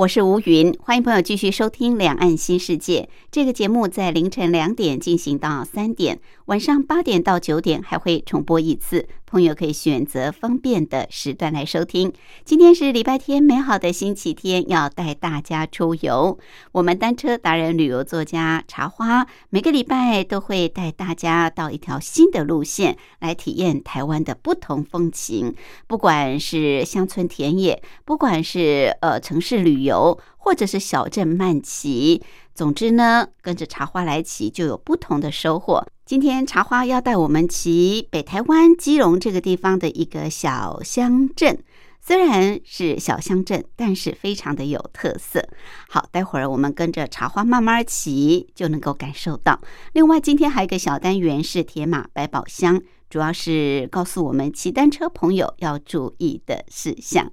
我是吴云，欢迎朋友继续收听《两岸新世界》这个节目，在凌晨两点进行到三点，晚上八点到九点还会重播一次。朋友可以选择方便的时段来收听。今天是礼拜天，美好的星期天，要带大家出游。我们单车达人、旅游作家茶花，每个礼拜都会带大家到一条新的路线，来体验台湾的不同风情。不管是乡村田野，不管是呃城市旅游，或者是小镇慢骑，总之呢，跟着茶花来骑，就有不同的收获。今天茶花要带我们骑北台湾基隆这个地方的一个小乡镇，虽然是小乡镇，但是非常的有特色。好，待会儿我们跟着茶花慢慢骑，就能够感受到。另外，今天还有一个小单元是铁马百宝箱，主要是告诉我们骑单车朋友要注意的事项。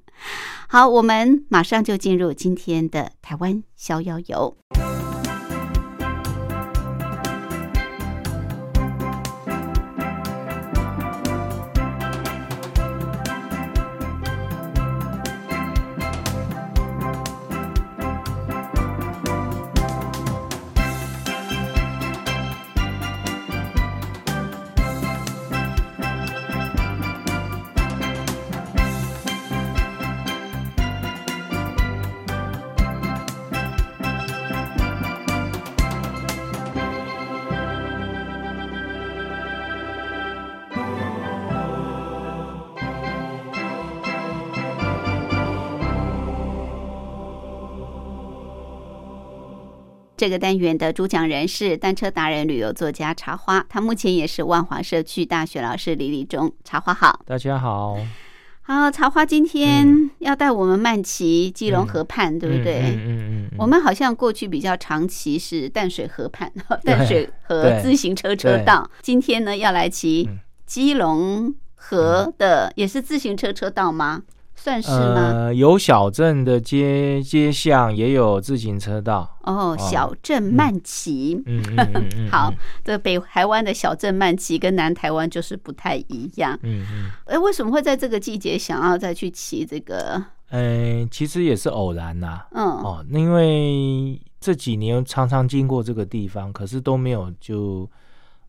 好，我们马上就进入今天的台湾逍遥游。这个单元的主讲人是单车达人、旅游作家茶花，他目前也是万华社区大学老师李立忠。茶花好，大家好，好，茶花今天要带我们慢骑基隆河畔，对不对？嗯嗯嗯，我们好像过去比较长骑是淡水河畔，淡水河自行车车道。今天呢，要来骑基隆河的，也是自行车车道吗？算是吗？呃，有小镇的街街巷，也有自行车道。哦，小镇慢骑。嗯嗯嗯 好，这北台湾的小镇慢骑跟南台湾就是不太一样。嗯嗯。哎，为什么会在这个季节想要再去骑这个？嗯，其实也是偶然呐。嗯。哦，因为这几年常常经过这个地方，可是都没有就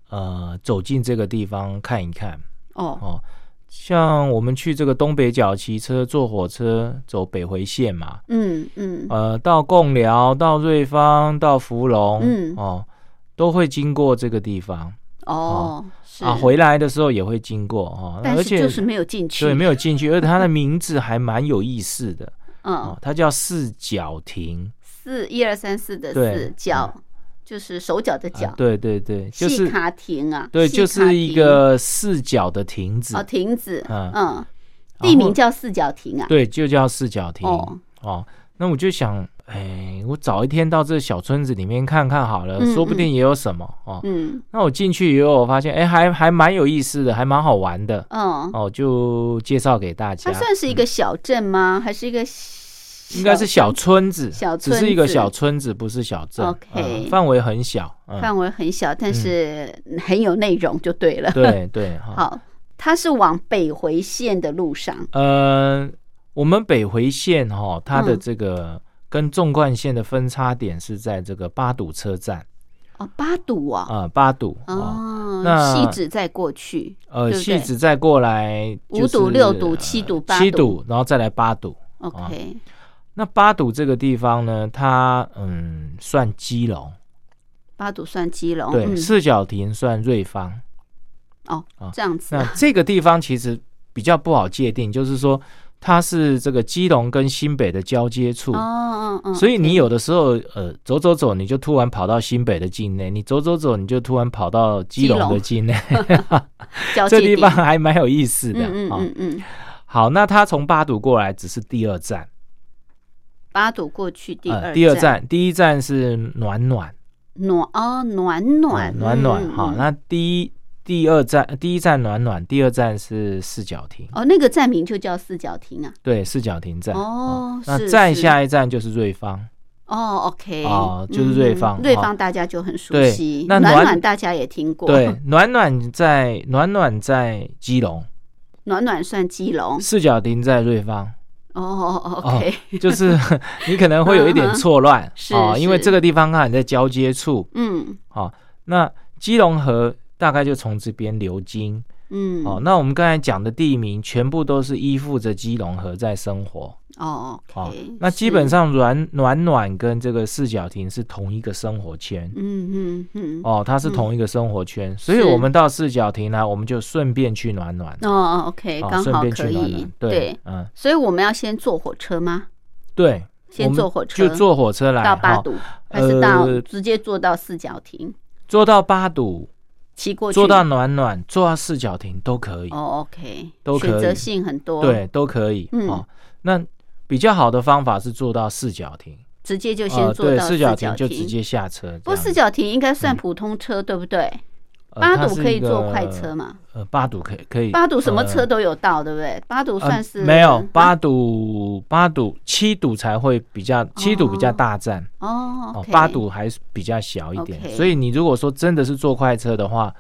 呃走进这个地方看一看。哦哦。像我们去这个东北角骑车、坐火车走北回线嘛，嗯嗯，呃，到贡寮、到瑞芳、到福隆，嗯。哦，都会经过这个地方。哦，是。啊，回来的时候也会经过哦，但是就是没有进去，对，没有进去，而且它的名字还蛮有意思的，嗯，它叫四角亭，四一二三四的四角。就是手脚的脚，对对对，就是卡亭啊，对，就是一个四角的亭子哦，亭子，嗯嗯，地名叫四角亭啊，对，就叫四角亭哦哦。那我就想，哎，我早一天到这小村子里面看看好了，说不定也有什么哦。嗯，那我进去以后，我发现，哎，还还蛮有意思的，还蛮好玩的。嗯，哦，就介绍给大家。它算是一个小镇吗？还是一个？应该是小村子，小只是一个小村子，不是小镇。OK，范围很小，范围很小，但是很有内容就对了。对 对，好，它是往北回线的路上。呃，我们北回线哈，它的这个跟纵贯线的分叉点是在这个八堵车站。哦，八堵啊。啊，八堵哦。那戏子再过去，呃，戏子再过来，五堵、六堵、七堵、八七堵，然后再来八堵。OK。那八堵这个地方呢，它嗯算基隆，八堵算基隆，对，四角亭算瑞芳，哦，这样子。那这个地方其实比较不好界定，就是说它是这个基隆跟新北的交接处。哦哦哦，所以你有的时候，呃，走走走，你就突然跑到新北的境内；你走走走，你就突然跑到基隆的境内。交 这地方还蛮有意思的嗯嗯啊、嗯。嗯，好，那他从八堵过来只是第二站，八堵过去第二呃，第二站，第一站是暖暖，暖哦暖暖嗯暖暖。好，那第一第二站，第一站暖暖，第二站是四角亭，哦那个站名就叫四角亭啊。对，四角亭站。哦，那再下一站就是瑞芳，哦，OK，哦就是瑞芳嗯瑞芳大家就很熟对悉，暖那暖暖大家也听过，对，暖暖在暖暖在基隆，暖暖算基隆，四角亭在瑞芳。哦哦，OK，就是 你可能会有一点错乱啊哦，因为这个地方刚好在交接处嗯哦。那基隆河大概就从这边流经嗯，哦。那我们刚才讲的地名全部都是依附着基隆河在生活哦哦，OK，。那基本，上暖暖暖跟这个四角亭是同一个生活圈嗯嗯嗯，哦，它是同一个生活圈，所以我们到四角亭呢，我们就顺便去暖暖哦哦，OK，哦，刚好顺便去可以暖暖，，对，嗯，所以我们要先坐火车吗？对，先坐火车就坐火车来到八堵，还是到呃直接坐到四角亭？坐到八堵。骑过去？做到暖暖，坐到四角亭都可以，哦，OK，都可以选择性很多，，对，都可以。嗯哦，那比较好的方法是坐到四角亭，直接就呃，先坐对，到四角亭亭就直。接下车。不过四角亭应该算普通车，对不对？呃八堵可以坐快车嘛？呃，八堵可以可以，八堵什么车呃都有到，对不对？八堵算是呃没有啊八堵八堵七堵才会比较七堵比较大站哦八堵还是比较小一点。所以你如果说真的是坐快车的话，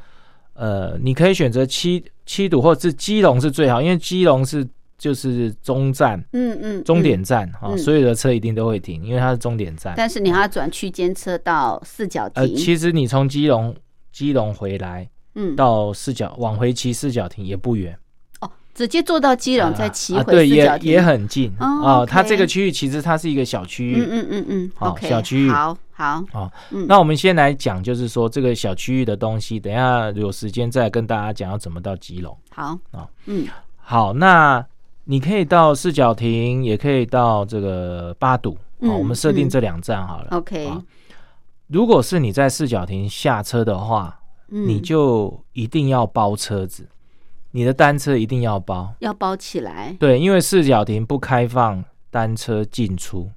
呃，你可以选择七七堵或者是基隆是最好，因为基隆是就是中站。嗯嗯，终嗯点站啊、嗯所有的车一定都会停，因为它是终点站。但是你还要转区间车到四角呃，亭，其实你从基隆基隆回来嗯，到四角往回骑四角亭也不远，哦，直接坐到基隆再骑回啊对，也四角亭，也很近。哦啊。它这个区域其实它是一个小区。域。嗯嗯嗯嗯好小区。域好好，哦嗯。那我们先来讲，就是说这个小区域的东西，等一下有时间再跟大家讲要怎么到基隆。好。啊，嗯。好，那你可以到四角亭，也可以到这个八堵。嗯好，我们设定嗯。这两站好了。，OK，好如果是你在四角亭下车的话，嗯。你就一定要包车子，你的单车一定要包。要包起来。对，因为四角亭不开放单车进出。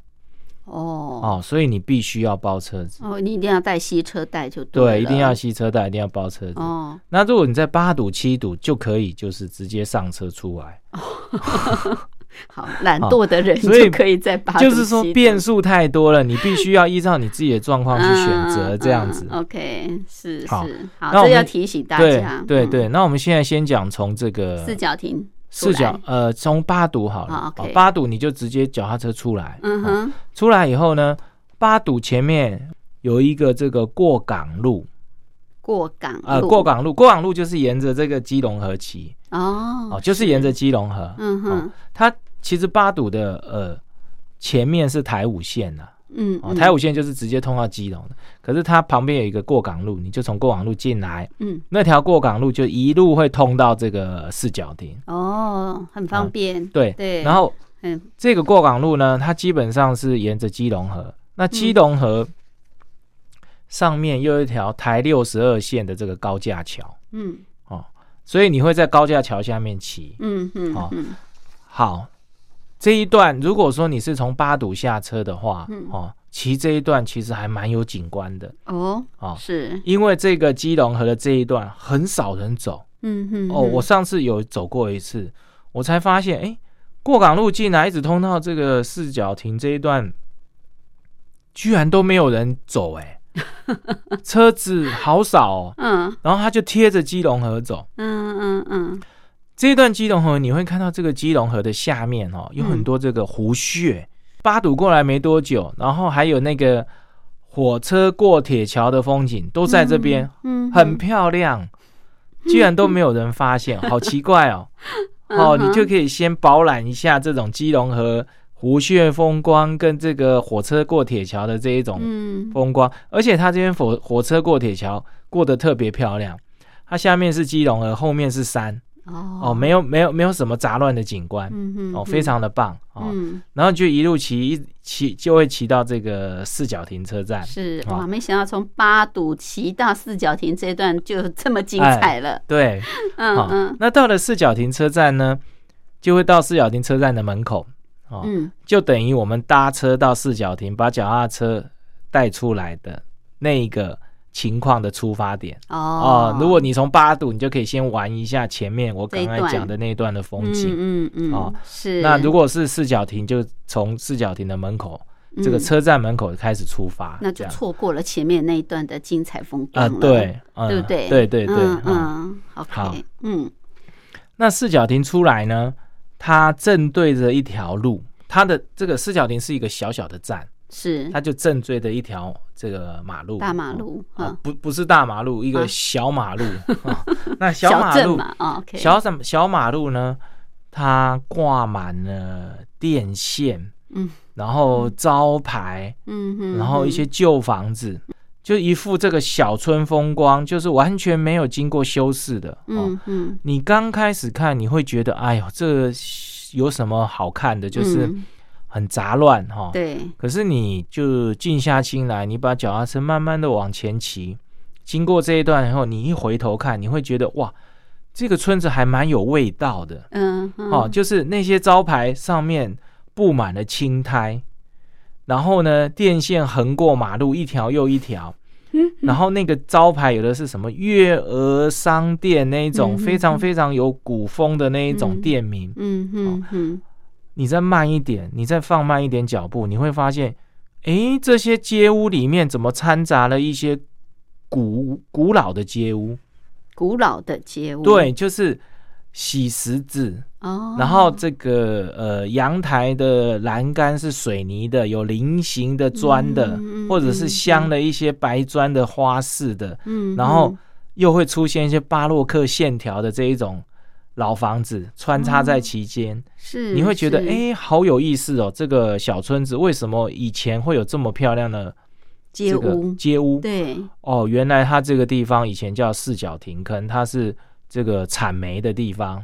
哦。哦，所以你必须要包车子。哦，你一定要带吸车带就对，对一定要吸车带，一定要包车子。哦，那如果你在八堵、七堵就可以，就是直接上车出来，好，懒惰的人所以就可以在八就是说变数太多了，你必须要依照你自己的状况去选择嗯这样子。嗯 OK，是好是，好，这要提醒大家。对对对，那我们现在先讲从这个四角亭四角，呃，从八堵好了，八堵你就直接脚踏车出来，哦嗯哼，出来以后呢，八堵前面有一个这个过港路，过港呃，路过港路，过港路就是沿着这个基隆河骑，哦哦，就是沿着基隆河，哦嗯哼，它其实八堵的呃前面是台五线呐、哦，嗯。嗯台五线就是直接通到基隆的，可是它旁边有一个过港路，你就从过港路进来，嗯。那条过港路就一路会通到这个四角亭，哦，很方便。对对，然后嗯。这个过港路呢，它基本上是沿着基隆河。那基隆河上面又有一条台六十二线的这个高架桥，嗯。哦所以你会在高架桥下面骑。嗯嗯好嗯。好，这一段如果说你是从八堵下车的话，嗯。哦，骑这一段其实还蛮有景观的。哦哦，是。因为这个基隆河的这一段很少人走。嗯哼哦。我上次有走过一次，我才发现，哎，过港路进来一直通到这个四角亭这一段，居然都没有人走、哎，车子好少哦。嗯然后他就贴着基隆河走，嗯嗯嗯这段基隆河你会看到这个基隆河的下面哦，有很多这个湖穴。八堵过来没多久，然后还有那个火车过铁桥的风景都在这边，嗯，很漂亮，居然都没有人发现，好奇怪哦。哦，你就可以先饱览一下这种基隆河湖穴风光跟这个火车过铁桥的这一种嗯。风光，而且它这边火火车过铁桥过得特别漂亮，它下面是基隆河，后面是山，哦。哦，没有没有没有什么杂乱的景观，嗯哼哦，非常的棒哦。嗯。然后就一路骑一骑就会骑到这个四角停车站，哦。是哇，没想到从八堵骑到四角亭这段就这么精彩了，对，好嗯嗯。那到了四角停车站呢，就会到四角停车站的门口，哦，嗯。就等于我们搭车到四角亭，把脚踏车带出来的那一个情况的出发点。哦。哦。如果你从八堵，你就可以先玩一下前面我刚才讲的那一段的风景。嗯嗯嗯哦是。那如果是四角亭，就从四角亭的门口，这个嗯车站门口开始出发，那就错过了前面那一段的精彩风啊，对，嗯对不对？对对对，嗯好。嗯。那四角亭出来呢，它正对着一条路，它的这个四角亭是一个小小的站，是。它就正对着一条这个马路，大马路啊啊，，不不是大马路，一啊。个小马路。啊 那小马路，啊小小小马路呢，它挂满了电线，嗯。然后招牌，嗯哼，然后一些旧房子，就一副这个小村风光，就是完全没有经过修饰的。哦，嗯嗯，你刚开始看，你会觉得，哎呦，这个有什么好看的？就是嗯很杂乱哈。对，可是你就静下心来，你把脚踏车慢慢的往前骑，经过这一段以后，你一回头看，你会觉得哇，这个村子还蛮有味道的嗯嗯哦。就是那些招牌上面布满了青苔，然后呢，电线横过马路一条又一条。嗯然后那个招牌有的是什么月娥商店那一种嗯非常非常有古风的那一种嗯。店名，嗯嗯嗯，你再慢一点，你再放慢一点脚步，你会发现，诶，这些街屋里面怎么掺杂了一些古古老的街屋？古老的街屋，对，就是洗石子，哦，然后这个呃阳台的栏杆是水泥的，有菱形的砖的，或者是嗯镶了一些白砖的花式的，嗯，然后又会出现一些巴洛克线条的这一种老房子穿插在其间。是你会觉得哎、好有意思哦！这个小村子为什么以前会有这么漂亮的街这个屋，街屋？对，哦，原来它这个地方以前叫四角亭坑，它是这个产煤的地方。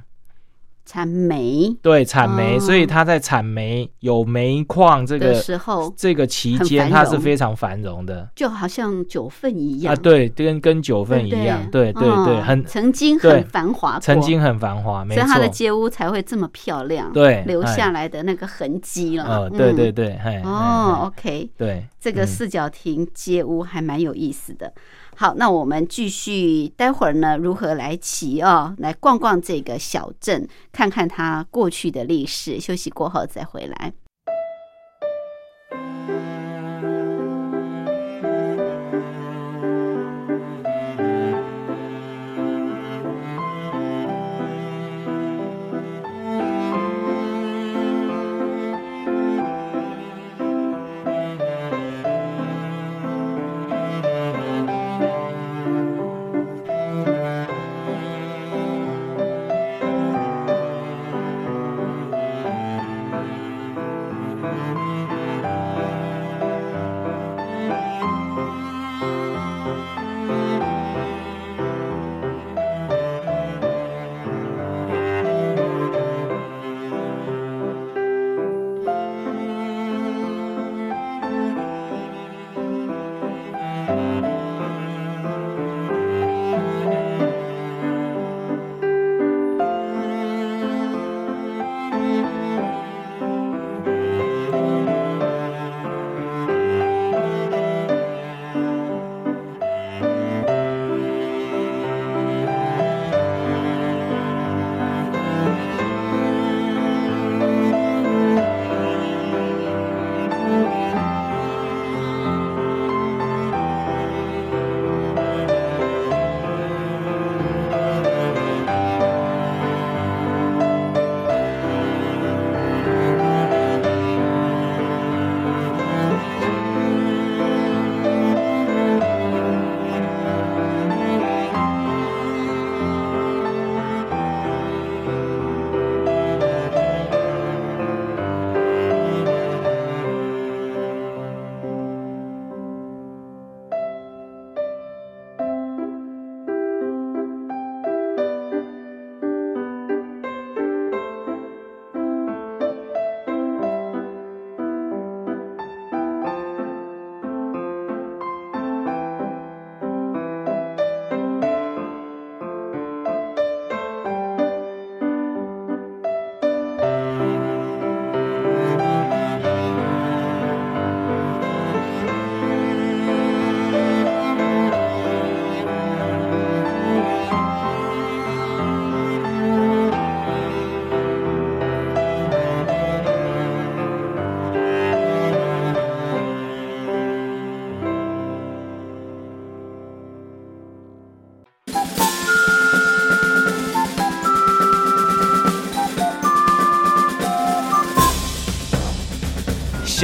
产煤。对，产煤，哦。所以它在产煤有煤矿这的个时候，这个期很间，繁它是非常繁荣的。就好像九份一样。啊。对，跟跟九份一样，对对？对很曾经很繁华，曾经很繁华，没错。所以它。的街屋才会这么漂亮，对哎留下来的那个痕迹了。哦，对对嗯，对，嘿，哦嘿，OK，嘿对，这个嗯。四角亭街屋还蛮有意思的。好，那我们继续，待会儿呢如何来骑哦，来逛逛这个小镇，看看它过去的历史。休息过后再回来。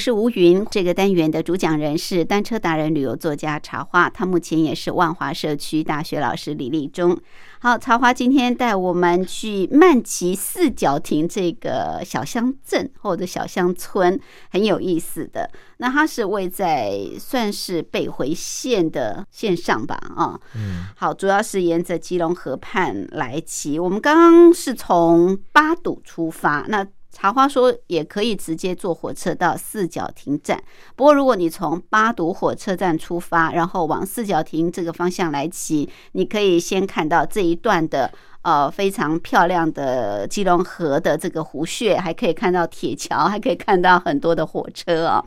是吴云，这个单元的主讲人是单车达人、旅游作家茶花，他目前也是万华社区大学老师李立忠。好，茶花今天带我们去曼奇四角亭这个小乡镇或者小乡村，很有意思的。那它是位在算是北回线的线上吧？啊，嗯，好，主要是沿着基隆河畔来骑。我们刚刚是从八堵出发，那。茶花说也可以直接坐火车到四角亭站，不过如果你从八堵火车站出发，然后往四角亭这个方向来骑，你可以先看到这一段的呃非常漂亮的基隆河的这个湖穴，还可以看到铁桥，还可以看到很多的火车哦。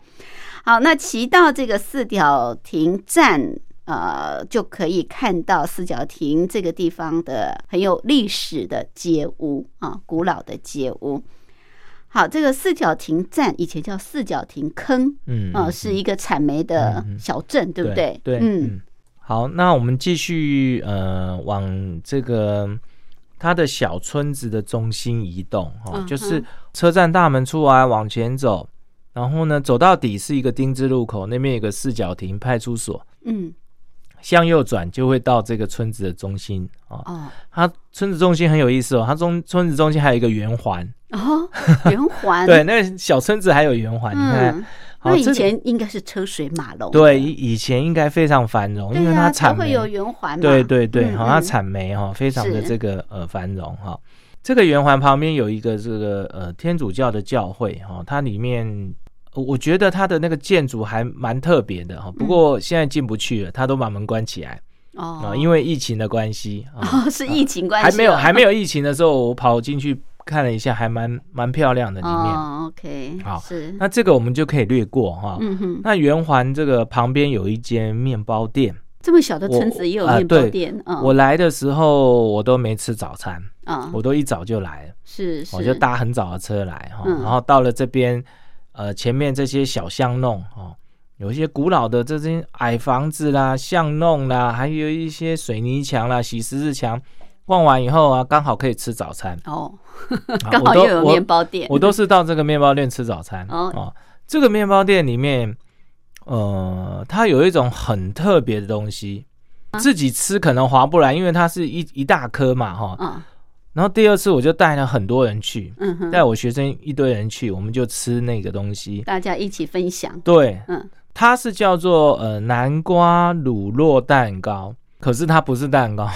好，那骑到这个四角亭站，呃，就可以看到四角亭这个地方的很有历史的街屋啊，古老的街屋。好，这个四角亭站以前叫四角亭坑，嗯，啊，是一个产煤的小镇，对不对？对，嗯。好，那我们继续呃往这个它的小村子的中心移动哈，就是车站大门出来往前走，然后呢走到底是一个丁字路口，那边有个四角亭派出所，嗯。向右转就会到这个村子的中心哦。它村子中心很有意思哦，它中村子中心还有一个圆环。哦，圆环？对，那个小村子还有圆环，你看，那以前应该是车水马龙，对，以前应该非常繁荣，因为它产会有圆环，对对对，好，它产煤哈，非常的这个呃繁荣哈。这个圆环旁边有一个这个呃天主教的教会哈，它里面。我觉得它的那个建筑还蛮特别的哈，不过现在进不去了，它都把门关起来哦，因为疫情的关系哦，是疫情关系，还没有还没有疫情的时候，我跑进去看了一下，还蛮蛮漂亮的里面。OK，好，是。那这个我们就可以略过哈。嗯哼，那圆环这个旁边有一间面包店，这么小的村子也有面包店。我来的时候我都没吃早餐啊，我都一早就来了，是，我就搭很早的车来哈，然后到了这边。呃，前面这些小巷弄哦，有一些古老的这些矮房子啦、巷弄啦，还有一些水泥墙啦、洗石子墙。逛完以后啊，刚好可以吃早餐哦，刚好又有面包店。我都是到这个面包店吃早餐哦。这个面包店里面，呃，它有一种很特别的东西，自己吃可能划不来，因为它是一一大颗嘛，哈。然后第二次我就带了很多人去，嗯带我学生一堆人去，我们就吃那个东西，大家一起分享。对，嗯，它是叫做呃南瓜乳酪蛋糕，可是它不是蛋糕，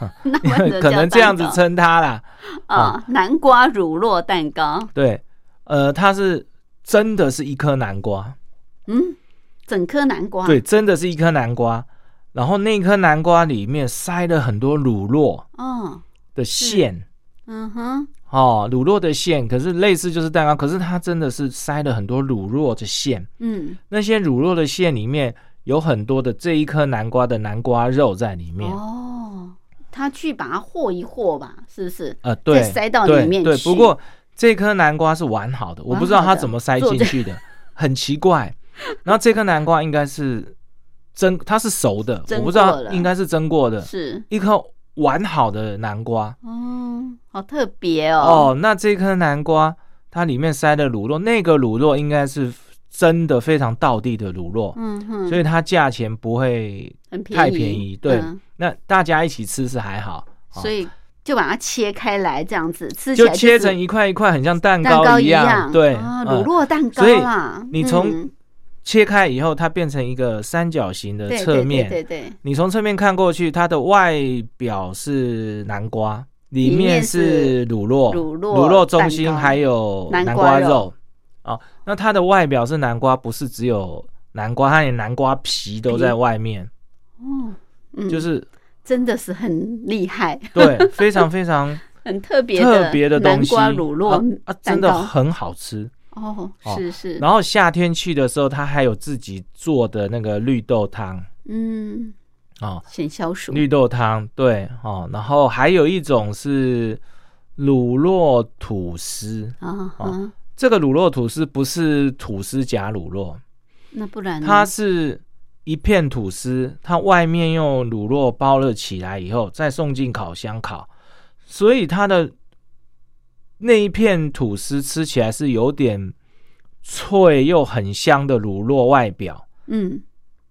可能这样子称它啦。啊，南瓜乳酪蛋糕。对，呃，它是真的是一颗南瓜，嗯，整颗南瓜。对，真的是一颗南瓜，然后那颗南瓜里面塞了很多乳酪。哦。的馅，嗯哼，哦，乳酪的馅，可是类似就是蛋糕，可是它真的是塞了很多乳酪的馅，嗯，那些乳酪的馅里面有很多的这一颗南瓜的南瓜肉在里面，哦，他去把它和一和吧，是不是？呃，对，塞到里面去。对，不过这颗南瓜是完好的，我不知道它怎么塞进去的，很奇怪。然后这颗南瓜应该是蒸，它是熟的，我不知道应该是蒸过的，是。一颗。完好的南瓜哦，好特别哦。哦，那这颗南瓜它里面塞的乳酪，那个乳酪应该是真的非常道地的乳酪，嗯哼，所以它价钱不会太便宜。对，那大家一起吃是还好，所以就把它切开来这样子吃，就切成一块一块，很像蛋糕一样。对，乳酪蛋糕啊，你从。切开以后，它变成一个三角形的侧面。对对。你从侧面看过去，它的外表是南瓜，里面是乳酪，乳酪中心还有南瓜肉。哦那它的外表是南瓜，不是只有南瓜，它连南瓜皮都在外面，哦，嗯，就是真的是很厉害，对，非常非常 很特别特别的南东西，瓜乳酪啊啊，真的很好吃。哦，哦是是，然后夏天去的时候，他还有自己做的那个绿豆汤。嗯，哦，显消暑，绿豆汤对哦，然后还有一种是乳酪吐司，啊这个乳酪吐司不是吐司夹乳酪，那不然呢？它是一片吐司，它外面用乳酪包了起来以后，再送进烤箱烤，所以它的那一片吐司吃起来是有点脆又很香的乳酪外表，嗯。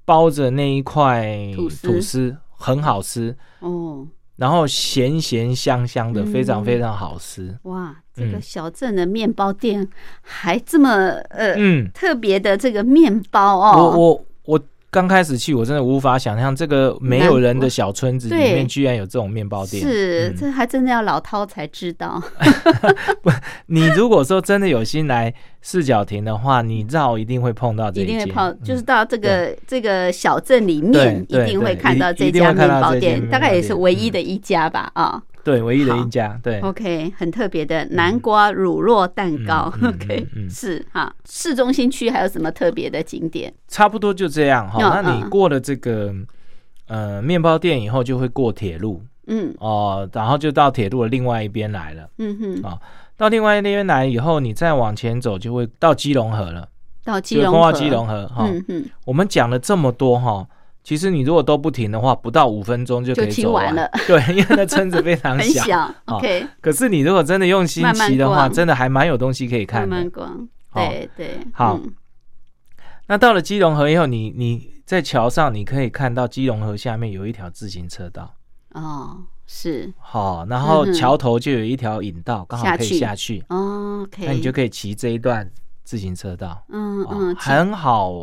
包着那一块吐司。吐司，很好吃，哦。然后咸咸香香的，嗯非常非常好吃。哇，这个嗯。小镇的面包店还这么呃、嗯，特别的这个面包哦，我我我刚开始去，我真的无法想象这个没有人的小村子里面居然有这种面包店。是、嗯。这还真的要老饕才知道，你如果说真的有心来四角亭的话，你绕一定会碰到这间，一定会泡，嗯就是到这个、这个小镇里面，一定会看到这家面包店，大概也是唯一的一家吧啊。对唯一的一家，对。OK，很特别的南瓜乳酪蛋糕。嗯嗯嗯 OK，、嗯 是哈。市中心区还有什么特别的景点？差不多就这样哈。嗯那你嗯过了这个呃面包店以后，就会过铁路嗯哦，然后就到铁路的另外一边来了。嗯哼，啊到另外一边来以后，你再往前走，就会到基隆河了，到基隆河。通到基隆河哈。嗯哼，我们讲了这么多哈，其实你如果都不停的话，不到五分钟就可以走完了。对，因为那村子非常很小。可是你如果真的用心骑的话，逛真的还蛮有东西可以看的。慢逛。好对对，好嗯那到了基隆河以后，你你在桥上，你可以看到基隆河下面有一条自行车道。哦，是好、然后桥头就有一条引道，刚好可以下去，哦 OK，那你就可以骑这一段自行车道。哦嗯嗯，很好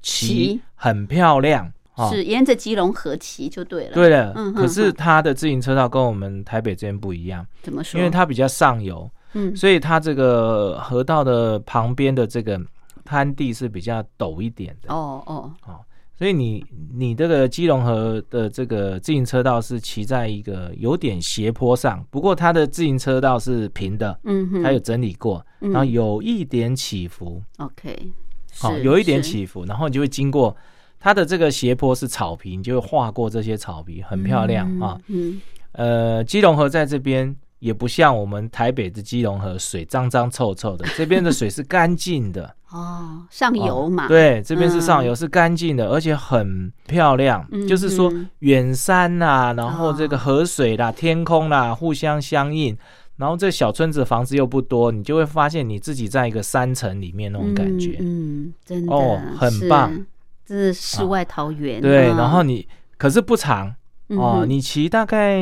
骑骑，很漂亮。哦是沿着基隆河骑就对了。对了，嗯哼可是它的自行车道跟我们台北这边不一样，怎么说？因为它比较上游，嗯。所以它这个河道的旁边的这个滩地是比较陡一点的。哦哦。哦所以你你这个基隆河的这个自行车道是骑在一个有点斜坡上，不过它的自行车道是平的，嗯哼，它有整理过，嗯。然后有一点起伏，OK，好、是有一点起伏，然后你就会经过它的这个斜坡是草皮，你就会划过这些草皮，很漂亮啊。嗯呃，基隆河在这边也不像我们台北的基隆河水脏脏臭臭的，这边的水是干净的，哦，上游嘛，哦，对，这边是上嗯游，是干净的，而且很漂亮。嗯就是说嗯远山呐、然后这个哦河水啦、天空啦，互相相应。然后这小村子房子又不多，你就会发现你自己在一个山城里面那种感觉。嗯，嗯真的哦很棒，这是世外桃源。对，嗯然后你可是不长哦，嗯你骑大概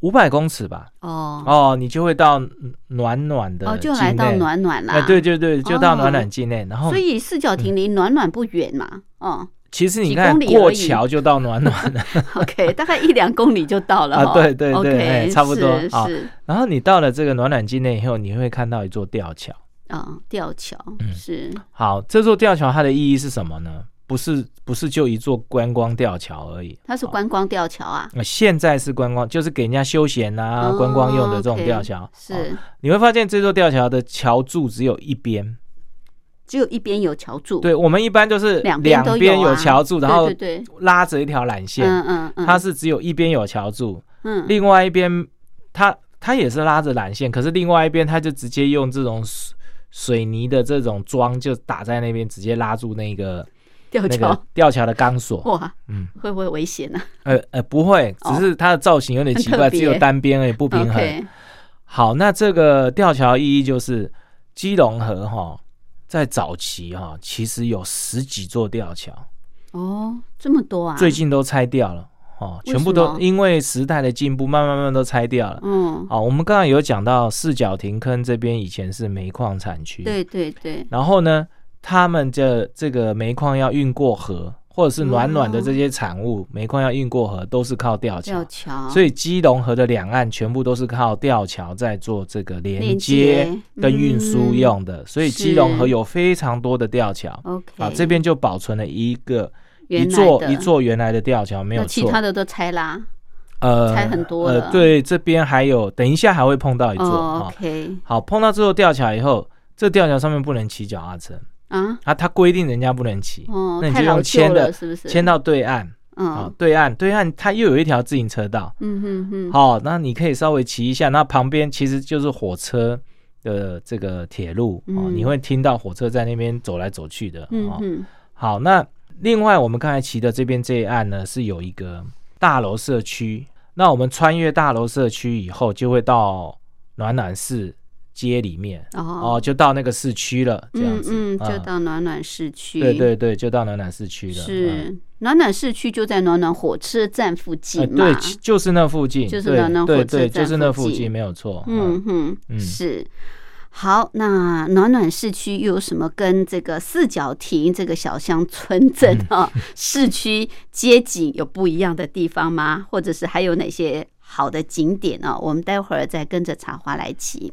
五百公尺吧，哦哦，你就会到暖暖的哦，就来到暖暖啦。哎，对对对，就到暖哦暖境内。然后所以四角亭离暖暖不远嘛。哦其实你看过桥就到暖暖了，，OK，大概一两公里就到了 啊对对对差不多是然后你到了这个暖暖境内以后，你会看到一座吊桥。啊，吊桥嗯。是。好，这座吊桥它的意义是什么呢？不是不是就一座观光吊桥而已，它是观光吊桥啊，呃现在是观光，就是给人家休闲啊、哦观光用的这种吊桥。哦是。你会发现这座吊桥的桥柱只有一边，只有一边有桥柱，对我们一般就是两边都有桥柱，然后拉着一条缆线，嗯嗯嗯，它是只有一边有桥柱，嗯。另外一边它它也是拉着缆线，可是另外一边它就直接用这种水水泥的这种桩就打在那边，直接拉住那个 吊桥个吊桥的钢索。哇，嗯，会不会危险呢？呃呃，不会，哦。只是它的造型有点奇怪，只有单边而已，不平衡。好，那这个吊桥意义就是基隆河哈，在早期哈，其实有十几座吊桥，哦，这么多啊，最近都拆掉了哦，全部都因为时代的进步，慢慢慢慢都拆掉了。嗯，好，我们刚刚有讲到四角亭坑这边以前是煤矿产区，。对对对，然后呢，他们这这个煤矿要运过河，或者是暖暖的这些产物，煤矿要运过河，都是靠吊桥。吊。桥，所以基隆河的两岸全部都是靠吊桥在做这个连连接。接跟运输嗯用的，所以基隆河有非常多的吊桥。OK 啊，这边就保存了一个一座一座原来的吊桥，没有错那其他。的都拆啦。呃，拆很多了呃，对，这边还有，等一下还会碰到一座。，OK 好，碰到这座吊桥以后，这吊桥上面不能骑脚踏车啊，啊，它规定人家不能骑，哦，那你就用牵的了，是不是？牵到对岸啊嗯，对岸对岸它又有一条自行车道，嗯哼哼，好，那你可以稍微骑一下，那旁边其实就是火车的这个铁路哦，嗯你会听到火车在那边走来走去的哦。嗯哼，好，那另外我们刚才骑的这边这一岸呢，是有一个大楼社区。那我们穿越大楼社区以后，就会到暖暖市街里面哦哦，就到那个市区了，这样子。嗯嗯，就嗯到暖暖市区。对对对，就到暖暖市区了。嗯是暖暖市区就在暖暖火车站附近。对，就是那附近，就是暖暖火车站就是那附近没有错。嗯哼，嗯是。好，那暖暖市区又有什么跟这个四角亭这个小乡村镇 嗯啊、市区街景有不一样的地方吗？或者是还有哪些好的景点呢、我们待会儿再跟着茶花来骑。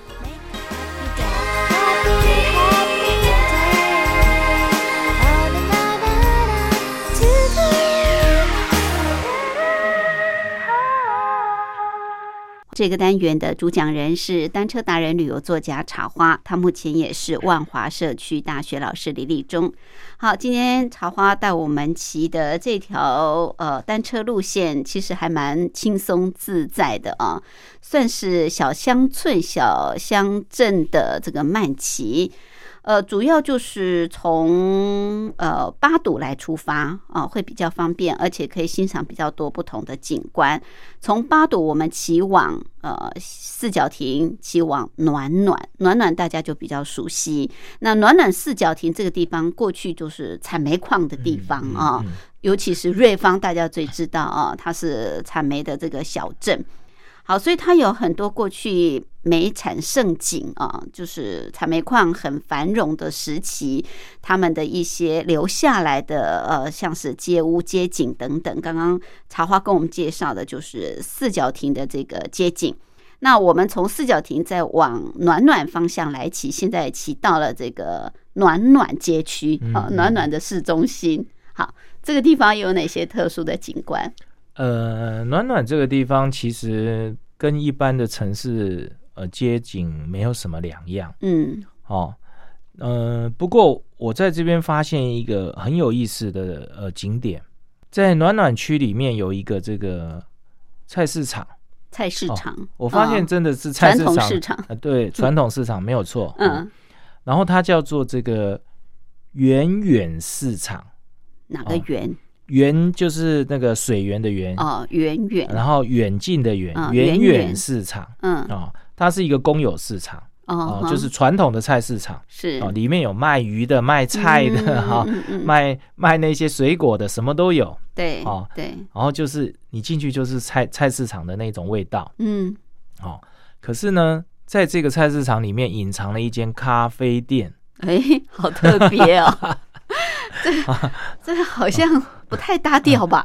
Believe 这个单元的主讲人是单车达人、旅游作家茶花，他目前也是万华社区大学老师李立忠。好，今天茶花带我们骑的这条呃单车路线，其实还蛮轻松自在的啊，算是小乡村、小乡镇的这个慢骑。呃，主要就是从呃八堵来出发啊、会比较方便，而且可以欣赏比较多不同的景观。从八堵我们骑往呃四角亭，骑往暖暖，暖暖大家就比较熟悉。那暖暖四角亭这个地方，过去就是产煤矿的地方啊、尤其是瑞芳，大家最知道啊，它是产煤的这个小镇。好，所以它有很多过去煤产盛景啊，就是产煤矿很繁荣的时期，他们的一些留下来的呃，像是街屋、街景等等。刚刚茶花跟我们介绍的就是四角亭的这个街景。那我们从四角亭再往暖暖方向来骑，现在骑到了这个暖暖街区啊，嗯暖暖的市中心。好，这个地方有哪些特殊的景观？呃，暖暖这个地方其实跟一般的城市呃街景没有什么两样。嗯。哦。呃，不过我在这边发现一个很有意思的呃景点，在暖暖区里面有一个这个菜市场，菜市场，我发现哦真的是菜市场，市场。呃，对，传统市场没有错，嗯，然后它叫做这个远远市场，哪个园？远就是那个水源的源，哦，远远，然后远近的远，啊远远市场。嗯，哦，它是一个公有市场。哦哦，，就是传统的菜市场。是。哦，里面有卖鱼的、卖菜的哈，卖卖那些水果的，什么都有。对，哦对，然后就是你进去就是菜菜市场的那种味道。嗯，哦。可是呢，在这个菜市场里面隐藏了一间咖啡店，哎，好特别哦，这 这好像不太搭调吧？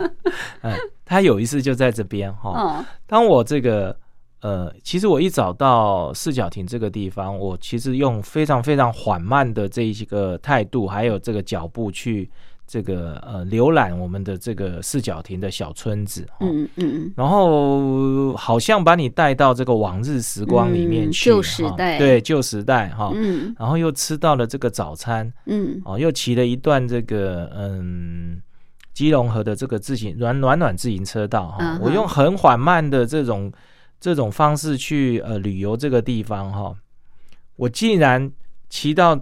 嗯，他有一次就在这边哈。哦，当我这个呃，其实我一找到四角亭这个地方，我其实用非常非常缓慢的这一个态度，还有这个脚步去这个呃浏览我们的这个四角亭的小村子，哦、嗯嗯然后好像把你带到这个往日时光里面嗯去，旧时代哈对旧时代哈。嗯。然后又吃到了这个早餐，嗯。哦，又骑了一段这个嗯基隆河的这个自行暖暖暖自行车道哈、我用很缓慢的这种这种方式去呃旅游这个地方哈、我竟然骑到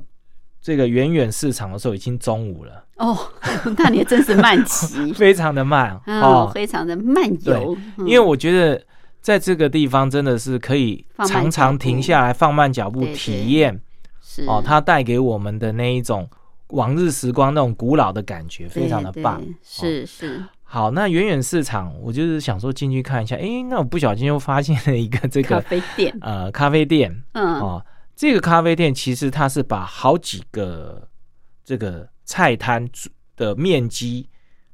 这个远远市场的时候已经中午了，哦，那你真是慢骑。非常的慢哦，哦，非常的慢游，嗯。因为我觉得在这个地方真的是可以常常停下来放慢脚步体验是。哦，它带给我们的那一种往日时光那种古老的感觉，非常的棒。是是，好，那远远市场，我就是想说进去看一下，诶，那我不小心又发现了一个这个咖啡店，呃咖啡店嗯。哦，这个咖啡店其实它是把好几个这个菜摊的面积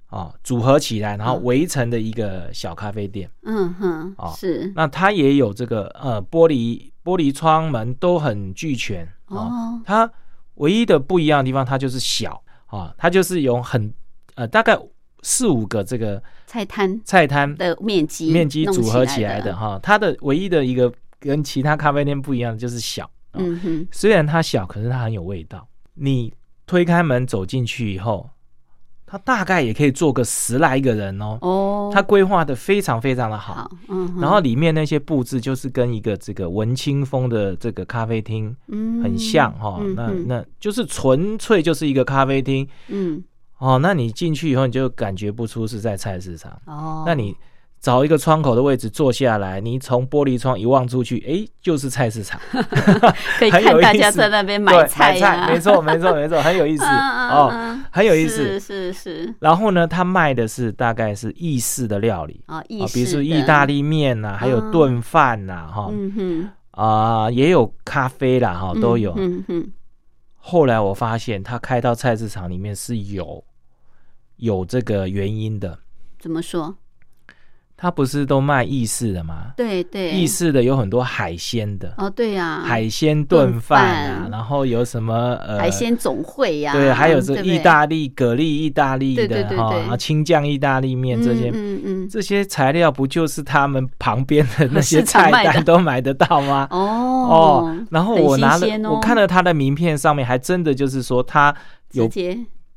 啊、组合起来，然后嗯围成的一个小咖啡店。嗯哼哦，是那它也有这个呃玻璃玻璃窗门都很俱全哦哦，它唯一的不一样的地方，它就是小啊，它就是有很呃大概四五个这个菜摊菜摊的面积面积弄组合起来的，哈。它的唯一的一个跟其他咖啡店不一样的就是小，哦嗯哼，虽然它小，可是它很有味道。你推开门走进去以后，他大概也可以坐个十来个人哦。哦，他规划的非常非常的好，好，嗯，然后里面那些布置就是跟一个这个文青风的这个咖啡厅嗯。很像哈、那那就是纯粹就是一个咖啡厅。嗯。哦。那你进去以后，你就感觉不出是在菜市场。哦，那你找一个窗口的位置坐下来，你从玻璃窗一望出去，哎，就是菜市场，可以 看大家在那边对买菜呀，没错，没错，没错，很有意思。哦，嗯很有意思。是是然后呢，他卖的是大概是意式的料理。啊，意啊，比如说意大，利面呐、还有嗯炖饭呐，哈、嗯哼，啊、也有咖啡啦，哈、都有。后来我发现，他开到菜市场里面是有有这个原因的。怎么说？他不是都卖意式的吗？对对，意式的有很多海鲜的，哦，对呀，海鲜炖饭啊，饭。然后有什么呃海鲜总会呀，对，还有这意大利蛤蜊意大利的哈，然后青酱意大利面这些。嗯嗯这些材料不就是他们旁边的那些 菜单都买得到吗？嗯，哦哦，然后我拿了，哦。我看了他的名片上面还真的就是说他有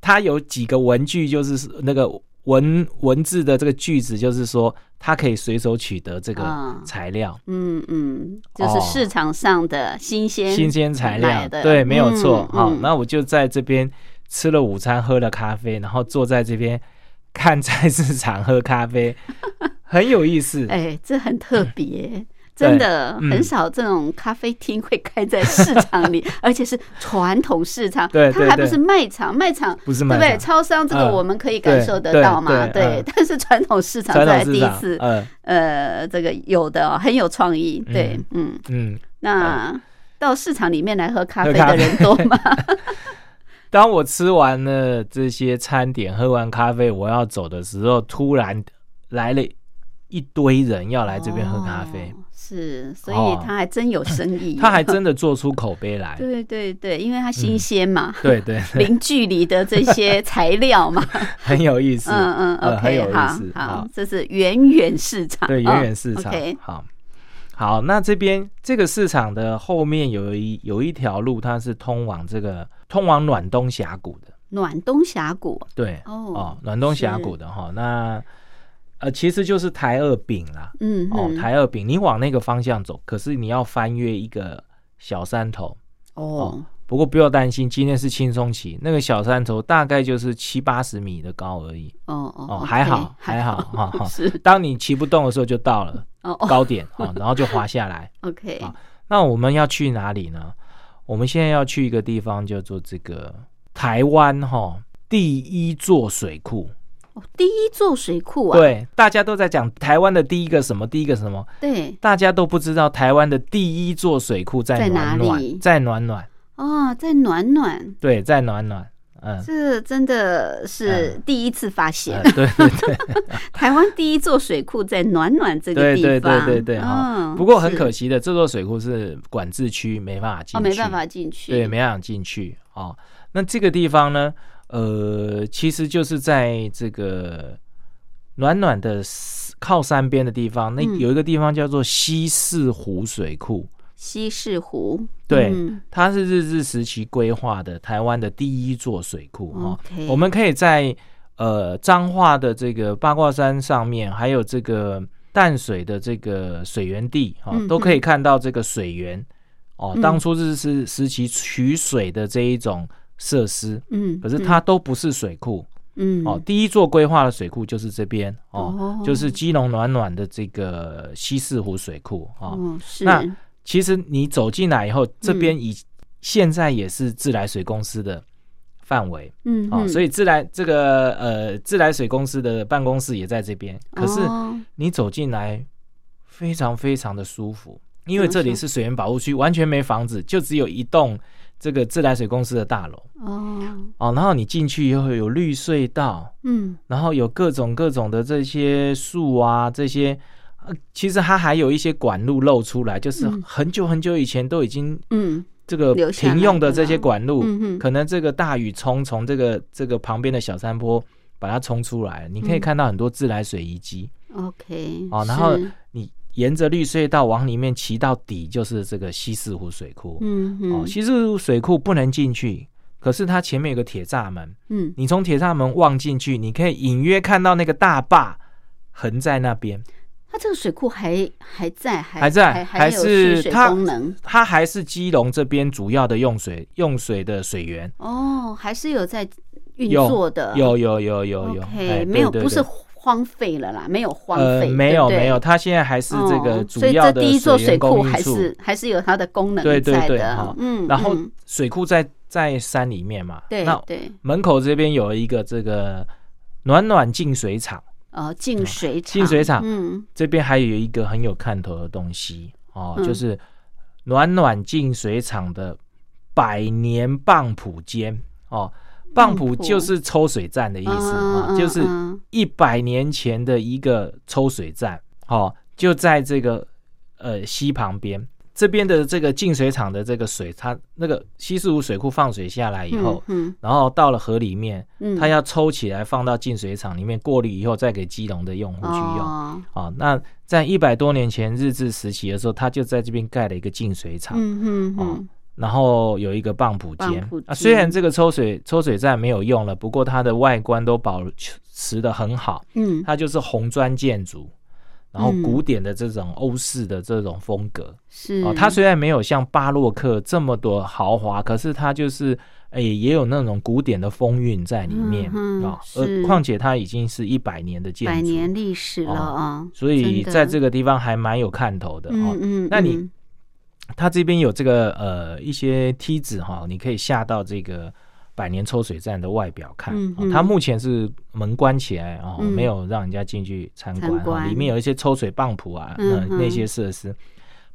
他有几个文具，就是那个文文字的这个句子，就是说它可以随手取得这个啊材料，嗯嗯，就是哦市场上的新鲜新鲜材料对，没有错。好、那我就在这边吃了午餐，喝了咖啡，然后坐在这边看菜市场喝咖啡，很有意思。哎，这很特别。真的嗯。很少这种咖啡厅会开在市场里，而且是传统市场，对它还不是卖场，卖场不是对不对？超商这个嗯我们可以感受得到嘛，对但是传统市场传这第一次，嗯。呃，这个有的哦很有创意，对，嗯，嗯。那到市场里面来喝咖啡的人多吗？当我吃完了这些餐点，喝完咖啡，我要走的时候，突然来了一堆人要来这边喝咖啡，哦是，所以哦。他还真有生意，他还真的做出口碑来。对对对，因为它新鲜嘛，对对对，零距离的这些材料嘛，很有意思。嗯嗯呃很有意思。好，这是远远市场，对，哦远远市场。OK，好，好，那这边这个市场的后面有一有一条路，它是通往这个通往暖冬峡谷的。暖冬峡谷。对，哦哦，暖冬峡谷的哈，那呃，其实就是台二丙啦。嗯哦，台二丙，你往那个方向走，可是你要翻越一个小山头。哦，不过不要担心，今天是轻松骑，那个小山头大概就是七八十米的高而已。哦哦哦还好，还好，哈哈。是当你骑不动的时候就到了高点哦，然后就滑下来。OK，啊那我们要去哪里呢？我们现在要去一个地方，叫做这个台湾哈第一座水库。哦第一座水库啊，对，大家都在讲台湾的第一个什么，第一个什么，对，大家都不知道台湾的第一座水库在在哪里，在暖暖，哦，在暖暖，对，在暖暖。嗯，这真的是第一次发现。呃，对对对，台湾第一座水库在暖暖这个对对地方，对对对哈。嗯，不过很可惜的，这座水库是管制区，没办法进。没办法进去，对，没办法进去哦。那这个地方呢，呃，其实就是在这个暖暖的靠山边的地方，那嗯。有一个地方叫做西四湖水库，西式湖，对嗯。它是日治时期规划的台湾的第一座水库哦。我们可以在呃彰化的这个八卦山上面，还有这个淡水的这个水源地哦，嗯都可以看到这个水源。哦。嗯。当初日治时期取水的这一种设施，嗯，可是它都不是水库、嗯哦。第一座规划的水库就是这边哦，哦就是基隆暖暖的这个西四湖水库哦。哦是那其实你走进来以后，这边嗯以、现在也是自来水公司的范围哦，嗯哦所以自来这个呃自来水公司的办公室也在这边。可是哦你走进来非常非常的舒服，因为这里是水源保护区，完全没房子，就只有一栋这个自来水公司的大楼。哦。哦。然后你进去以后有绿隧道，嗯。然后有各种各种的这些树啊，这些。呃其实它还有一些管路露出来，就是嗯。很久很久以前都已经嗯。这个停用的这些管路，嗯。可能这个大雨冲从这个这个旁边的小山坡把它冲出来，你可以嗯。看到很多自来水遗迹。OK 哦然后你沿着绿隧道往里面骑到底，就是这个西四湖水库。嗯哦，嗯西四湖水库不能进去，可是它前面有个铁栅门，嗯，你从铁栅门望进去，你可以隐约看到那个大坝横在那边，它这个水库还还在，还还在还是它功能？它还是基隆这边主要的用水用水的水源。哦，还是有在运作的，有有有有有哎没有不是荒废了啦，没有荒呃废，没有没有，它现在还是这个哦所以主要的这第一座水库还。是还是有它的功能对对在的对好，嗯，然后嗯。水库在在山里面嘛，对那对，门口这边有一个这个暖暖净水厂，哦，净水厂，净水厂嗯。这边还有一个很有看头的东西哦，嗯。就是暖暖净水厂的百年棒浦间哦。棒浦就是抽水站的意思啊、就是嗯。一百年前的一个抽水站，哦，就在这个呃溪旁边。这边的这个净水厂的这个水，它那个西四五水库放水下来以后，嗯然后到了河里面，嗯。它要抽起来放到净水厂里面过滤以后，再给基隆的用户去用。哦啊、那在一百多年前日治时期的时候，他就在这边盖了一个净水厂，嗯嗯哦嗯，然后有一个棒浦间啊。虽然这个抽水抽水站没有用了，不过它的外观都保持的很好，嗯它就是红砖建筑，然后嗯古典的这种欧式的这种风格。是哦，它虽然没有像巴洛克这么多豪华，可是它就是诶、也有那种古典的风韵在里面啊。是而况且它已经是一百年的建筑，百年历史了啊，所以在这个地方还蛮有看头的哦。嗯嗯，那你嗯它这边有这个呃一些梯子哈、你可以下到这个百年抽水站的外表看。嗯嗯哦它目前是门关起来哦，嗯没有让人家进去参观。参观哦里面有一些抽水棒浦啊，那那些设施。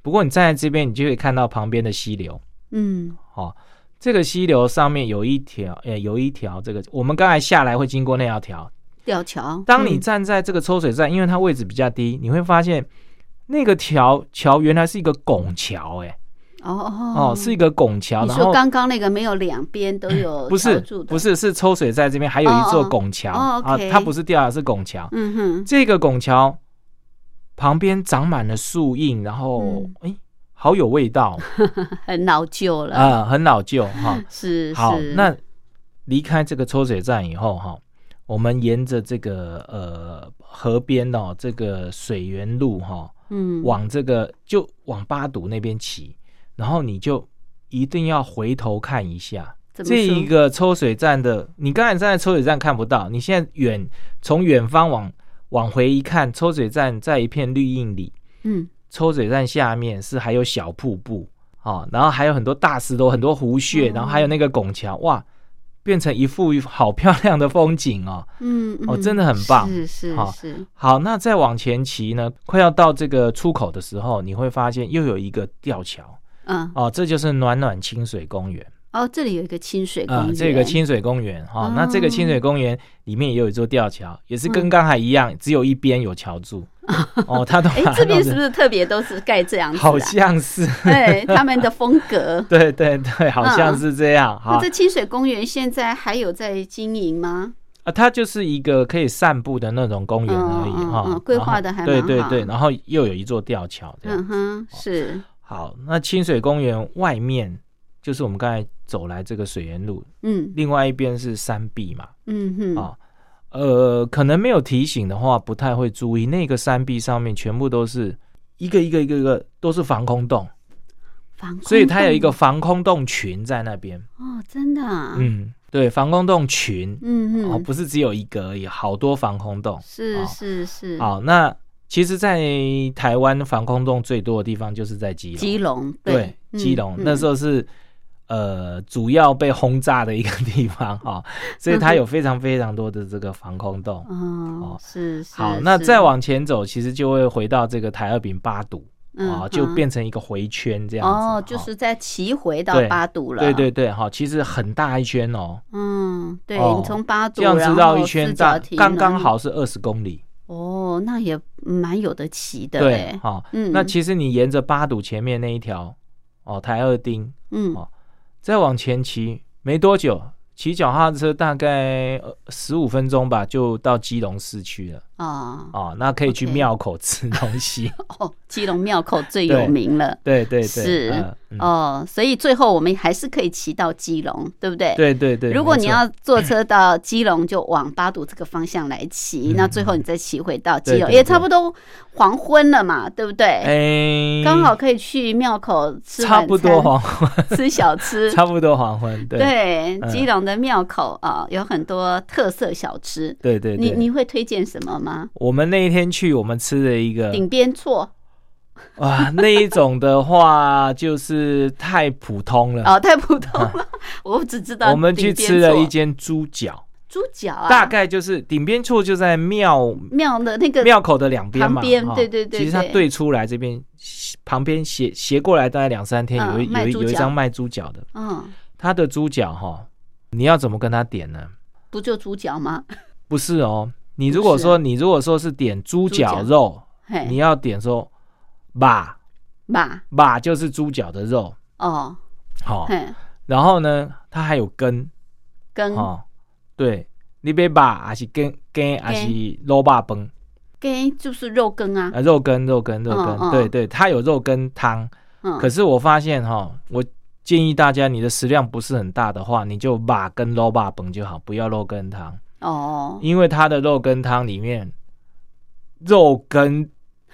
不过你站在这边，你就可以看到旁边的溪流。嗯哦，这个溪流上面有一条，呃，有一条这个我们刚才下来会经过那条桥。吊桥，当你嗯站在这个抽水站，因为它位置比较低，你会发现那个桥桥原来是一个拱桥，哎，哦哦。哦，是一个拱桥，你说刚刚那个没有两边都有不是不，是是抽水在这边还有一座拱桥哦啊它不是吊桥是拱桥。嗯哼，这个拱桥旁边长满了树荫，然后嗯。哎，好有味道。很老旧了，啊，很老旧哈。是好，是，那离开这个抽水站以后哈，我们沿着这个呃河边哦，这个水源路哈，嗯。往这个就往八堵那边骑，然后你就一定要回头看一下。这一个抽水站的，你刚才站在抽水站看不到，你现在远从远方往往回一看，抽水站在一片绿荫里，嗯。抽水站下面是还有小瀑布啊、然后还有很多大石头、很多湖穴，哦。然后还有那个拱桥，哇，变成一幅好漂亮的风景哦。嗯嗯。哦真的很棒。是是好是，好，那再往前骑呢，快要到这个出口的时候，你会发现又有一个吊桥。嗯。哦，这就是暖暖清水公园。哦，这里有一个清水公啊、园，这个清水公园哈、哦那这个清水公园里面也有一座吊桥，也是跟刚才一样，只有一边有桥柱。哦，它都 这边是不是特别都是盖这样子啊？好像是，对，他们的风格。对对对，好像是这样哈那这。清水公园现在还有在经营吗？啊，它就是一个可以散步的那种公园而已哈、嗯规划的还对对对，然后又有一座吊桥这样。嗯哼，是，好，那清水公园外面就是我们刚才走来这个水源路，嗯另外一边是山壁嘛。嗯哼，啊，呃，可能没有提醒的话，不太会注意。那个山壁上面全部都是一个一个一个一个都是防空洞，防空所以它有一个防空洞群在那边。哦，真的啊，嗯，对，防空洞群嗯哦，嗯，不是只有一个而已，好多防空洞。是哦是是，好，那其实，在台湾防空洞最多的地方就是在基隆。基隆对，基隆、那时候候是呃主要被轰炸的一个地方哈、所以它有非常非常多的这个防空洞。哦，是是，好，那再往前走，其实就会回到这个台二丙八堵啊，嗯。就变成一个回圈这样子。哦，就是在骑回到八堵了，对对对，好，其实很大一圈哦，嗯，对哦你从八堵这样子绕一圈大刚刚好是二十公里。哦，那也蛮有的骑的对哎，，好，嗯。那其实你沿着八堵前面那一条哦，台二丁，嗯。哦再往前骑没多久，骑脚踏车大概十五分钟吧，就到基隆市区了。哦哦，那可以去庙口吃东西。哦，基隆庙口最有名了。对对对，是哦，所以最后我们还是可以骑到基隆，对不对？。对对对。如果你 要坐车到基隆，就往八堵这个方向来骑，嗯那最后你再骑回到基隆，也差不多黄昏了嘛，对不对？哎，刚好可以去庙口吃差不多黄昏，吃小吃。差不多黄昏。对基隆的庙口啊，有很多特色小吃。对对对。你你会推荐什么吗？我们那一天去，我们吃了一个顶边错。哇，那一种的话就是太普通了。哦，太普通了，我只知道我们去吃了一间猪脚，猪脚啊，大概就是顶边处就在庙庙的那个庙口的两边嘛，对对对其实它对对出来这边旁边斜斜过来大概两三天，嗯有一有有一张卖猪脚的，嗯，他的猪脚哈，你要怎么跟他点呢？不就猪脚吗？不是哦，你如果说、啊。你如果说是点猪猪脚。脚肉，你要点说把。吧，把就是猪脚的肉，哦，好、嘿，然后呢，它还有根，根。哦，对，你别把还是根根还是肉霸崩根就是肉羹啊，啊，肉羹肉羹肉羹，嗯嗯对对，它有肉羹汤。嗯，可是我发现哈、我建议大家，你的食量不是很大的话，你就把跟肉霸崩就好，不要肉羹汤，哦，因为它的肉羹汤里面肉羹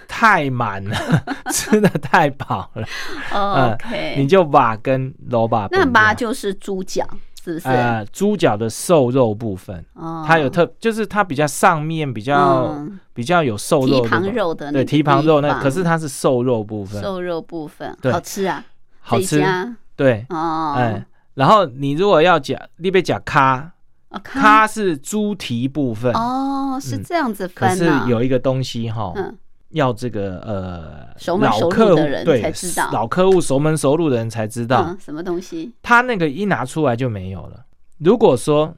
太满了，吃的太饱了，哦 OK，你就把跟萝卜那就好八就是猪脚，是不是？呃猪脚的瘦肉部分，哦，它有特就是它比较上面比较、嗯。比较有瘦肉的蹄膀肉的那对蹄膀肉那，可是它是瘦肉部分，瘦肉部分好吃啊，好吃。这一家。对，哦，哎，然后你如果要讲，你别讲咖，哦看咖是猪蹄部分，哦，是嗯这样子可是有一个东西哈，嗯。要这个呃熟门熟客户的人才知道。老客户熟门熟路的人才知道，嗯，什么东西？他那个一拿出来就没有了。如果说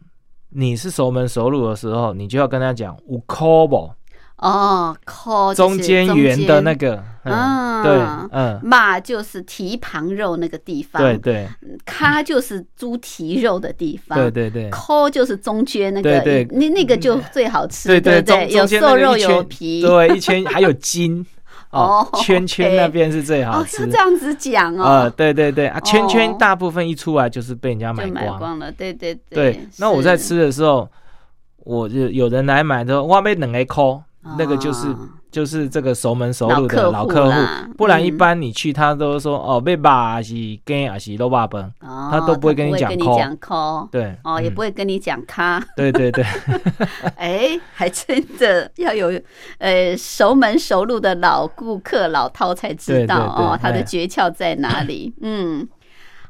你是熟门熟路的时候，你就要跟他讲五 c o b 哦，扣中间圆的那个，嗯，啊。对，嗯，马就是蹄旁肉那个地方，对，对。咖就是猪蹄肉的地方，对对对，抠就是中间那个，对对。那那个就最好吃，对对对？有瘦肉有皮，对，一圈还有筋 哦哦，圈圈那边是最好哦，吃要这。样子讲呃，哦，对对对啊，圈圈哦。大部分一出来就是被人家买光。了，对对对，那我在吃的时候，我就有人来买的时候，我被冷来抠，那个就是哦就是这个熟门熟路的老老客客户，不然一嗯般你去他都说哦，被把还是跟还是肉霸崩，哦他都不会跟你讲抠跟你讲抠，对，哦，也嗯。不会跟你讲咖，对对对，哎，还真的要有呃熟门熟路的老顾客老饕才知道哦，他的哎诀窍在哪里？嗯。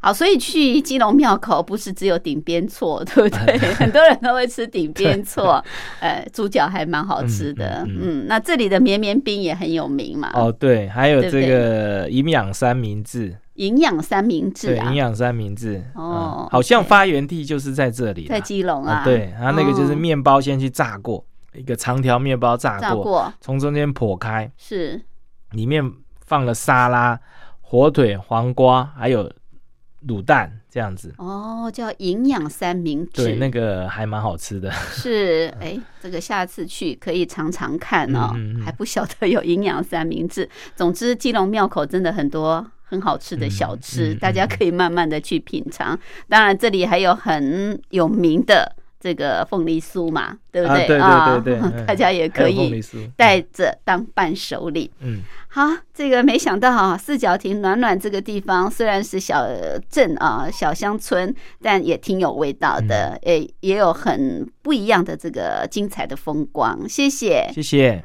好，所以去基隆庙口不是只有顶边错，对不 对？很多人都会吃顶边错，呃，猪脚还蛮好吃的。嗯嗯嗯，那这里的绵绵冰也很有名嘛。哦对，还有这个营养三明治，营养三明治对，啊营，养三明治，哦嗯好像发源地就是在这里，在基隆啊，啊，对，它那个就是哦面包先去炸过，一个长条面包炸过，炸过。从中间剖开，是。里面放了沙拉、火腿、黄瓜，还有卤蛋这样子。哦，叫营养三明治。对，那个还蛮好吃的。是，哎，这个下次去可以尝尝看哦，嗯嗯嗯还不晓得有营养三明治。总之，基隆庙口真的很多很好吃的小吃，大家可以慢慢的去品尝。当然，这里还有很有名的这个凤梨酥嘛，对不啊，对？对啊对对对，嗯大家也可以酥带着当伴手礼。嗯，好，这个没想到啊，四角亭暖暖这个地方虽然是小镇啊、小乡村，但也挺有味道的，诶、也有很不一样的这个精彩的风光。谢谢。谢谢。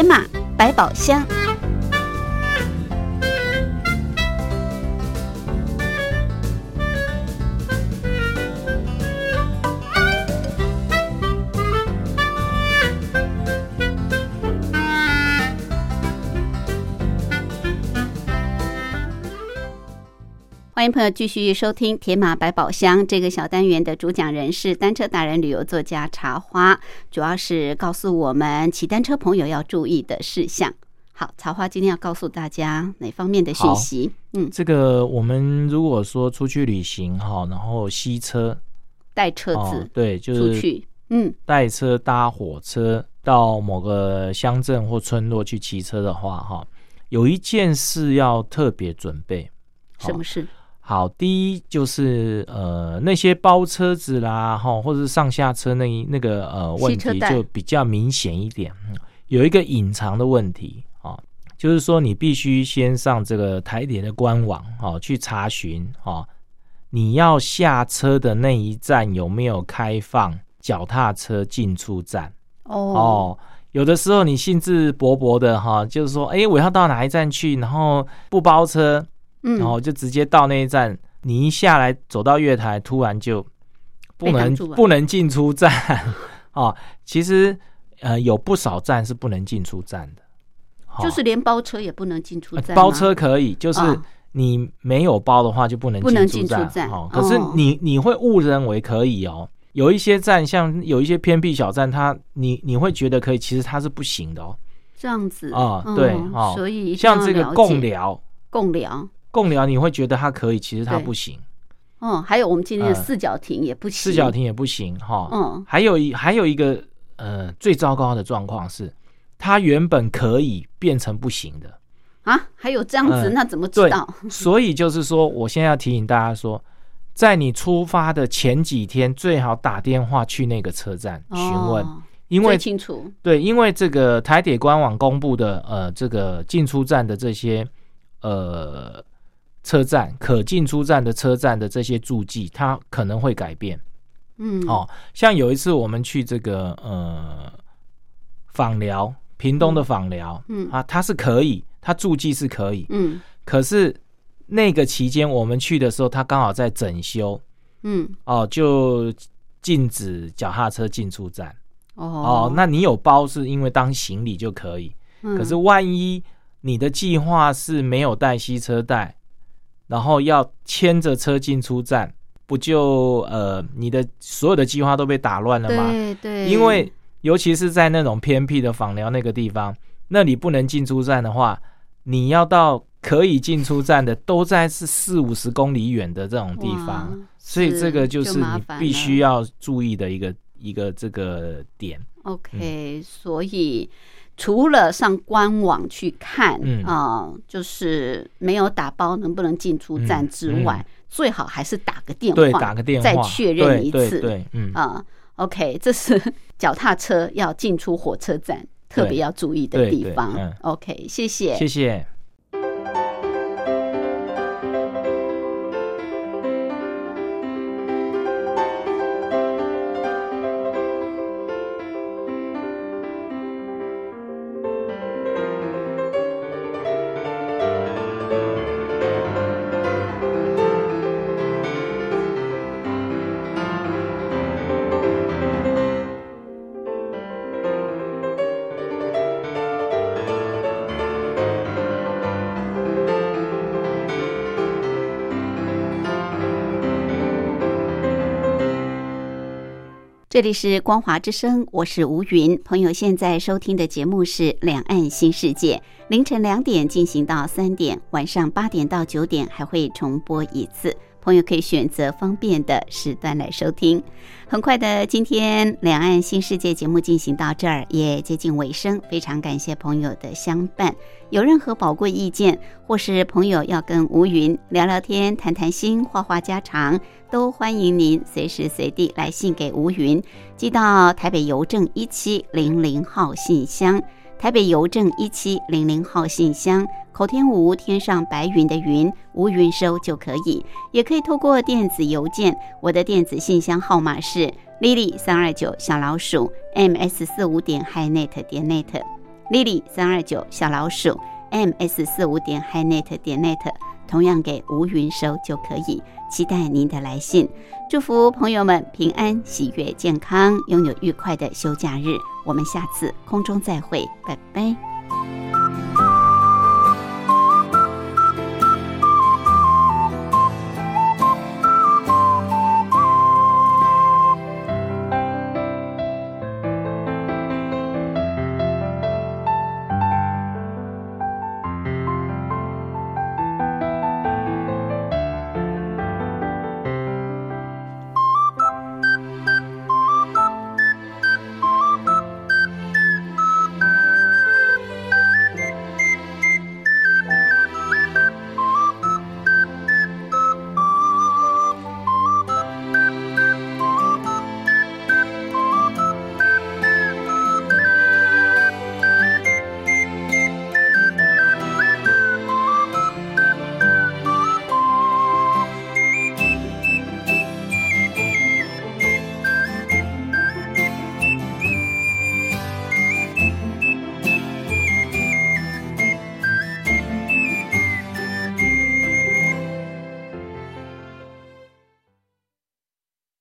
铁马百宝箱。欢迎朋友继续收听《铁马百宝箱》这个小单元的主讲人是单车达人、旅游作家茶花，主要是告诉我们骑单车朋友要注意的事项。好，茶花今天要告诉大家哪方面的讯息？嗯，这个我们如果说出去旅行哈，然后吸车带车哦子，对，就是出去，嗯带车搭火车到某个乡镇或村落去骑车的话，哈，有一件事要特别准备。什么事？好，第一就是呃那些包车子啦，哈，或者是上下车那一那个呃问题就比较明显一点。嗯有一个隐藏的问题啊，就是说你必须先上这个台铁的官网啊去查询啊，你要下车的那一站有没有开放脚踏车进出站哦哦。有的时候你兴致勃勃的哈，就是说，哎，我要到哪一站去，然后不包车，嗯，然后就直接到那一站，你一下来走到月台，突然就不能不能进出站 哦。其实呃有不少站是不能进出站的，哦就是连包车也不能进出呃站吗，包车可以，就是哦你没有包的话就不能不能进进出站哦。可是哦你你会误认为可以哦。有一些站，像有一些偏僻小站，它你你会觉得可以，其实它是不行的哦。这样子哦嗯对哦所以像这个共寮，共寮，共聊你会觉得它可以，其实它不行。嗯，还有我们今天的呃四角亭也不行，四角亭也不行哈。嗯还有一还有一个呃最糟糕的状况是，它原本可以变成不行的。啊，还有这样子，嗯那怎么知道？所以就是说，我现在要提醒大家说，在你出发的前几天，最好打电话去那个车站询问，哦因为清楚，对，因为这个台铁官网公布的呃这个进出站的这些呃车站可进出站的车站的这些注记，它可能会改变。嗯，哦，像有一次我们去这个呃访寮，屏东的访寮，嗯。啊，它是可以，它驻记是可以，嗯。可是那个期间我们去的时候，它刚好在整修，嗯，哦，就禁止脚踏车进出站。哦。哦，那你有包是因为当行李就可以，嗯。可是万一你的计划是没有带吸车带，然后要牵着车进出站，不就呃你的所有的计划都被打乱了吗？对对，因为尤其是在那种偏僻的访寮那个地方，那里不能进出站的话，你要到可以进出站的都在是四五十公里远的这种地方，所以这个就是你必须要注意的一个一个这个点。OK，、所以除了上官网去看嗯啊、就是没有打包能不能进出站之外，最好还是打个电话，打个电话再确认一次。对对对，嗯，啊、o k 这是脚踏车要进出火车站特别要注意的地方。嗯 OK，谢谢。谢谢。这里是光华之声，我是吴云。朋友现在收听的节目是《两岸新世界》，凌晨两点进行到三点，晚上八点到九点还会重播一次。朋友可以选择方便的时段来收听。很快的，今天《两岸新世界》节目进行到这儿也接近尾声，非常感谢朋友的相伴。有任何宝贵意见，或是朋友要跟吴云聊聊天、谈谈心、话话家常，都欢迎您随时随地来信给吴云，寄到台北邮政一七零零号信箱。台北邮政一七零零号信箱，口天吴天上白云的云，吴云收就可以，也可以透过电子邮件，我的电子信箱号码是 lily 三二九小老鼠 ms 四五点 hinet 点 net，lily 三二九小老鼠 ms 四五点 hinet 点 net，同样给吴云收就可以，期待您的来信。祝福朋友们平安、喜悦、健康，拥有愉快的休假日。我们下次空中再会，拜拜。